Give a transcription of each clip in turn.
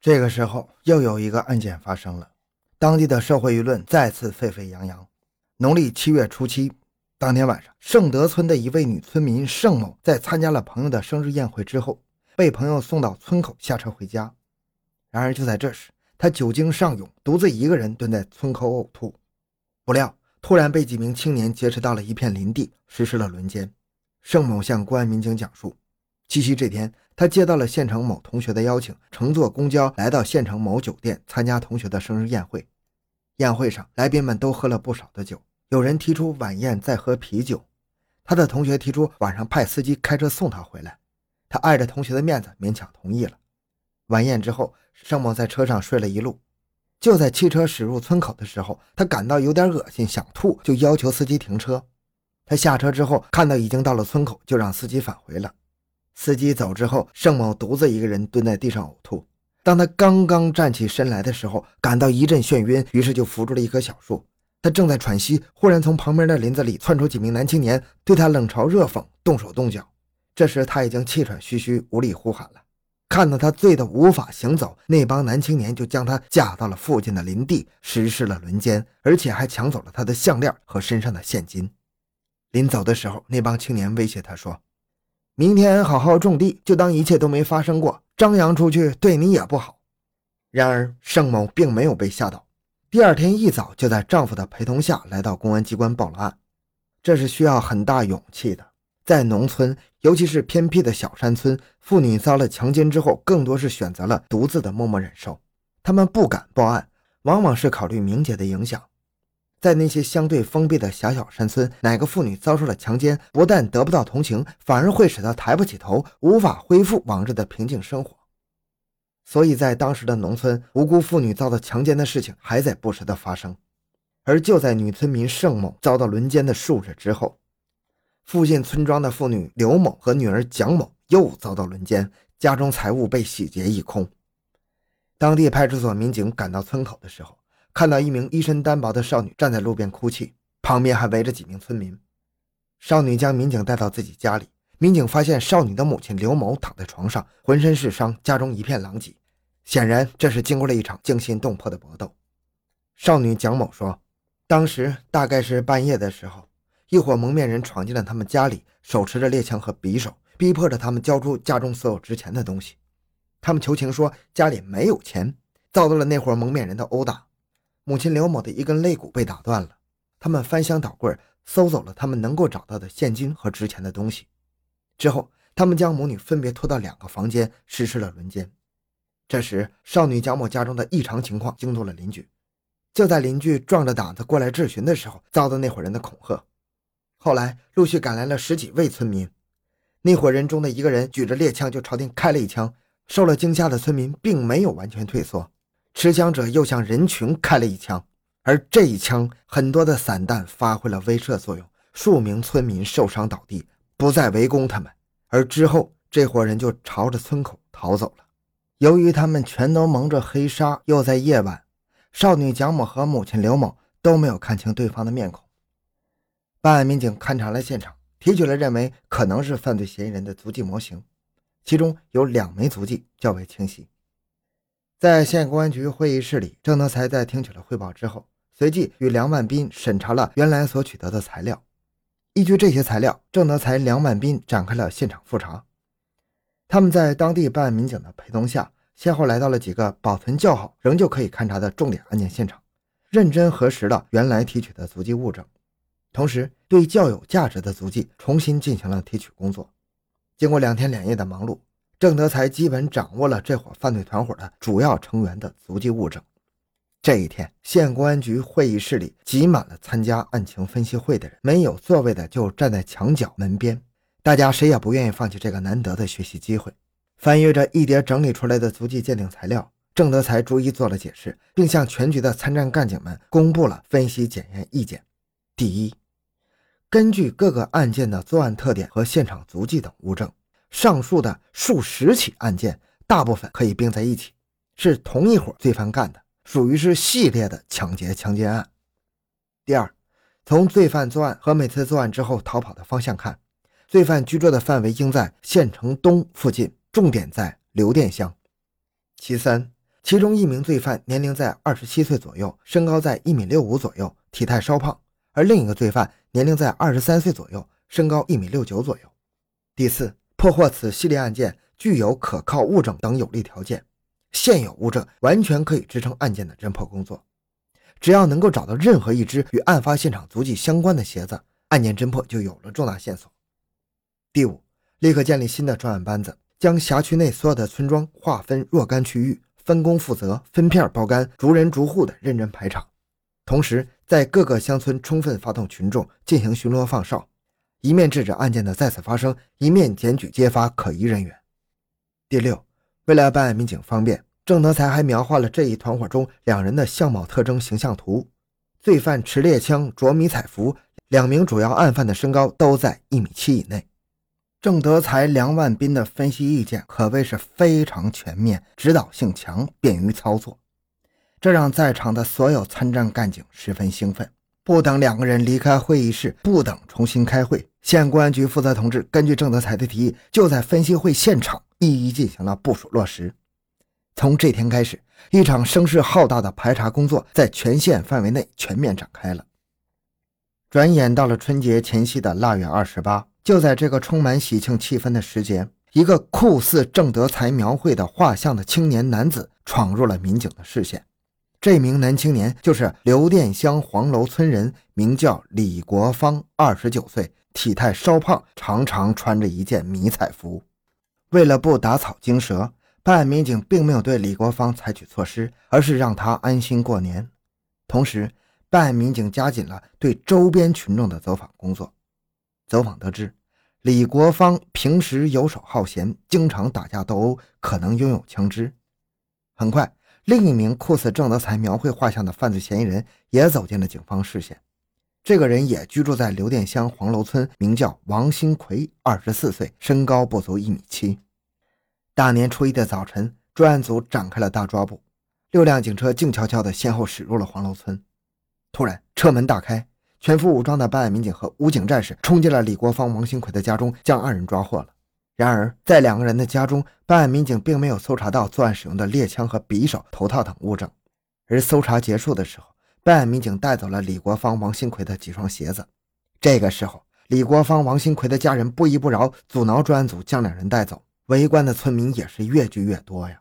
这个时候，又有一个案件发生了，当地的社会舆论再次沸沸扬扬。农历七月初七，当天晚上，盛德村的一位女村民盛某在参加了朋友的生日宴会之后，被朋友送到村口下车回家。然而就在这时，她酒精上涌，独自一个人蹲在村口呕吐，不料突然被几名青年劫持到了一片林地，实施了轮奸。盛某向公安民警讲述，七夕这天。他接到了县城某同学的邀请，乘坐公交来到县城某酒店参加同学的生日宴会。宴会上，来宾们都喝了不少的酒，有人提出晚宴再喝啤酒。他的同学提出晚上派司机开车送他回来，他碍着同学的面子勉强同意了。晚宴之后，盛某在车上睡了一路。就在汽车驶入村口的时候，他感到有点恶心，想吐，就要求司机停车。他下车之后，看到已经到了村口，就让司机返回了。司机走之后，盛某独自一个人蹲在地上呕吐。当他刚刚站起身来的时候，感到一阵眩晕，于是就扶住了一棵小树。他正在喘息，忽然从旁边的林子里窜出几名男青年，对他冷嘲热讽，动手动脚。这时他已经气喘吁吁，无力呼喊了。看到他醉得无法行走，那帮男青年就将他架到了附近的林地，实施了轮奸，而且还抢走了他的项链和身上的现金。临走的时候，那帮青年威胁他说。明天好好种地，就当一切都没发生过。张扬出去对你也不好。然而盛某并没有被吓到，第二天一早就在丈夫的陪同下来到公安机关报了案。这是需要很大勇气的。在农村，尤其是偏僻的小山村，妇女遭了强奸之后，更多是选择了独自的默默忍受。他们不敢报案，往往是考虑名节的影响。在那些相对封闭的狭小山村，哪个妇女遭受了强奸，不但得不到同情，反而会使她抬不起头，无法恢复往日的平静生活。所以在当时的农村，无辜妇女遭到强奸的事情还在不时的发生。而就在女村民盛某遭到轮奸的数日之后，附近村庄的妇女刘某和女儿蒋某又遭到轮奸，家中财物被洗劫一空。当地派出所民警赶到村口的时候。看到一名衣衫单薄的少女站在路边哭泣，旁边还围着几名村民。少女将民警带到自己家里，民警发现少女的母亲刘某躺在床上，浑身是伤，家中一片狼藉。显然，这是经过了一场惊心动魄的搏斗。少女蒋某说：“当时大概是半夜的时候，一伙蒙面人闯进了他们家里，手持着猎枪和匕首，逼迫着他们交出家中所有值钱的东西。他们求情说家里没有钱，遭到了那伙蒙面人的殴打。”母亲刘某的一根肋骨被打断了，他们翻箱倒柜，搜走了他们能够找到的现金和值钱的东西。之后，他们将母女分别拖到两个房间，实施了轮奸。这时，少女蒋某家中的异常情况惊动了邻居。就在邻居壮着胆子过来质询的时候，遭到那伙人的恐吓。后来，陆续赶来了十几位村民，那伙人中的一个人举着猎枪就朝天开了一枪。受了惊吓的村民并没有完全退缩。持枪者又向人群开了一枪，而这一枪很多的散弹发挥了威慑作用，数名村民受伤倒地，不再围攻他们。而之后，这伙人就朝着村口逃走了。由于他们全都蒙着黑纱，又在夜晚，少女蒋某和母亲刘某都没有看清对方的面孔。办案民警勘察了现场，提取了认为可能是犯罪嫌疑人的足迹模型，其中有两枚足迹较为清晰。在县公安局会议室里，郑德才在听取了汇报之后，随即与梁万斌审查了原来所取得的材料。依据这些材料，郑德才、梁万斌展开了现场复查。他们在当地办案民警的陪同下，先后来到了几个保存较好、仍旧可以勘查的重点案件现场，认真核实了原来提取的足迹物证，同时对较有价值的足迹重新进行了提取工作。经过两天两夜的忙碌。郑德才基本掌握了这伙犯罪团伙的主要成员的足迹物证。这一天，县公安局会议室里挤满了参加案情分析会的人，没有座位的就站在墙角门边。大家谁也不愿意放弃这个难得的学习机会。翻阅着一叠整理出来的足迹鉴定材料，郑德才逐一做了解释，并向全局的参战干警们公布了分析检验意见。第一，根据各个案件的作案特点和现场足迹等物证。上述的数十起案件，大部分可以并在一起，是同一伙罪犯干的，属于是系列的抢劫强奸案。第二，从罪犯作案和每次作案之后逃跑的方向看，罪犯居住的范围应在县城东附近，重点在刘店乡。其三，其中一名罪犯年龄在二十七岁左右，身高在一米六五左右，体态稍胖；而另一个罪犯年龄在二十三岁左右，身高一米六九左右。第四，破获此系列案件具有可靠物证等有利条件，现有物证完全可以支撑案件的侦破工作。只要能够找到任何一只与案发现场足迹相关的鞋子，案件侦破就有了重大线索。第五，立刻建立新的专案班子，将辖区内所有的村庄划分若干区域。分工负责，分片包干，逐人逐户的认真排查，同时在各个乡村充分发动群众进行巡逻放哨，一面制止案件的再次发生，一面检举揭发可疑人员。第六，为了办案民警方便，郑德才还描画了这一团伙中两人的相貌特征形象图。罪犯持猎枪，着迷彩服，两名主要案犯的身高都在一米七以内。郑德才、梁万斌的分析意见可谓是非常全面，指导性强，便于操作，这让在场的所有参战干警十分兴奋。不等两个人离开会议室，不等重新开会，县公安局负责同志根据郑德才的提议，就在分析会现场一一进行了部署落实。从这天开始，一场声势浩大的排查工作在全县范围内全面展开了。转眼到了春节前夕的腊月二十八。就在这个充满喜庆气氛的时节，一个酷似郑德才描绘的画像的青年男子闯入了民警的视线。这名男青年就是刘店乡黄楼村人，名叫李国芳，二十九岁，体态稍胖，常常穿着一件迷彩服。为了不打草惊蛇，办案民警并没有对李国芳采取措施，而是让他安心过年。同时，办案民警加紧了对周边群众的走访工作。走访得知，李国芳平时游手好闲，经常打架斗殴，可能拥有枪支。很快，另一名酷似郑德才描绘画像的犯罪嫌疑人也走进了警方视线。这个人也居住在刘店乡黄楼村，名叫王新奎，二十四岁，身高不足一米七。大年初一的早晨，专案组展开了大抓捕，六辆警车静悄悄地先后驶入了黄楼村。突然，车门大开。全副武装的办案民警和武警战士冲进了李国芳、王新奎的家中，将二人抓获了。然而，在两个人的家中，办案民警并没有搜查到作案使用的猎枪和匕首、头套等物证。而搜查结束的时候，办案民警带走了李国芳、王新奎的几双鞋子。这个时候，李国芳、王新奎的家人不依不饶，阻挠专案组将两人带走。围观的村民也是越聚越多呀。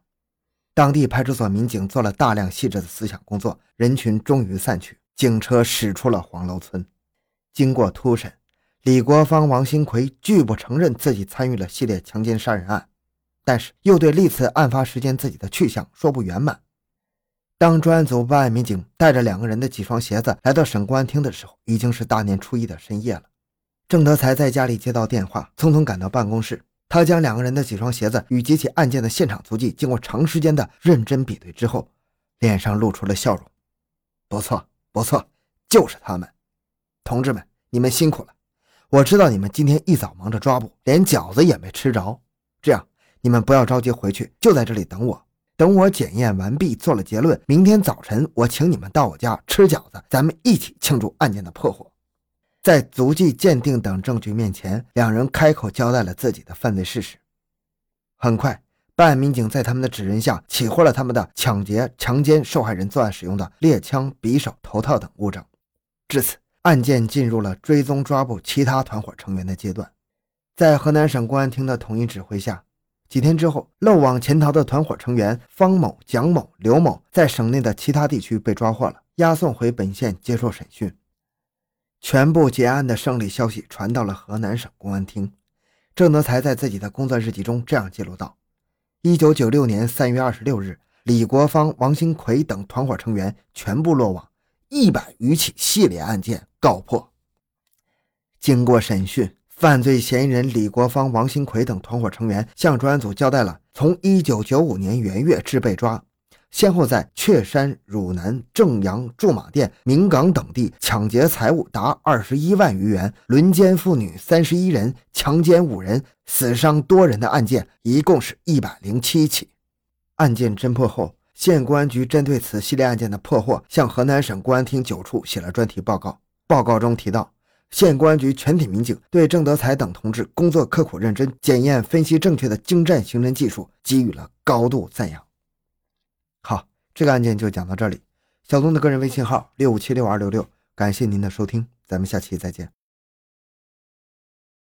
当地派出所民警做了大量细致的思想工作，人群终于散去。警车驶出了黄楼村，经过突审，李国芳、王新奎拒不承认自己参与了系列强奸杀人案，但是又对历次案发时间自己的去向说不圆满。当专案组办案民警带着两个人的几双鞋子来到省公安厅的时候，已经是大年初一的深夜了。郑德才在家里接到电话，匆匆赶到办公室，他将两个人的几双鞋子与几起案件的现场足迹经过长时间的认真比对之后，脸上露出了笑容。不错。不错，就是他们，同志们，你们辛苦了。我知道你们今天一早忙着抓捕，连饺子也没吃着。这样，你们不要着急回去，就在这里等我。等我检验完毕，做了结论，明天早晨我请你们到我家吃饺子，咱们一起庆祝案件的破获。在足迹鉴定等证据面前，两人开口交代了自己的犯罪事实。很快。办案民警在他们的指认下，起获了他们的抢劫、强奸受害人作案使用的猎枪、匕首、头套等物证。至此，案件进入了追踪抓捕其他团伙成员的阶段。在河南省公安厅的统一指挥下，几天之后，漏网潜逃的团伙成员方某、蒋某、刘某在省内的其他地区被抓获了，押送回本县接受审讯。全部结案的胜利消息传到了河南省公安厅。郑德才在自己的工作日记中这样记录道。一九九六年三月二十六日，李国芳、王新奎等团伙成员全部落网，一百余起系列案件告破。经过审讯，犯罪嫌疑人李国芳、王新奎等团伙成员向专案组交代了从一九九五年元月至被抓。先后在确山、汝南、正阳、驻马店、明岗等地抢劫财物达二十一万余元，轮奸妇女三十一人，强奸五人，死伤多人的案件，一共是一百零七起。案件侦破后，县公安局针对此系列案件的破获，向河南省公安厅九处写了专题报告。报告中提到，县公安局全体民警对郑德才等同志工作刻苦认真、检验分析正确的精湛刑侦技术给予了高度赞扬。好，这个案件就讲到这里。小东的个人微信号六五七六二六六，感谢您的收听，咱们下期再见。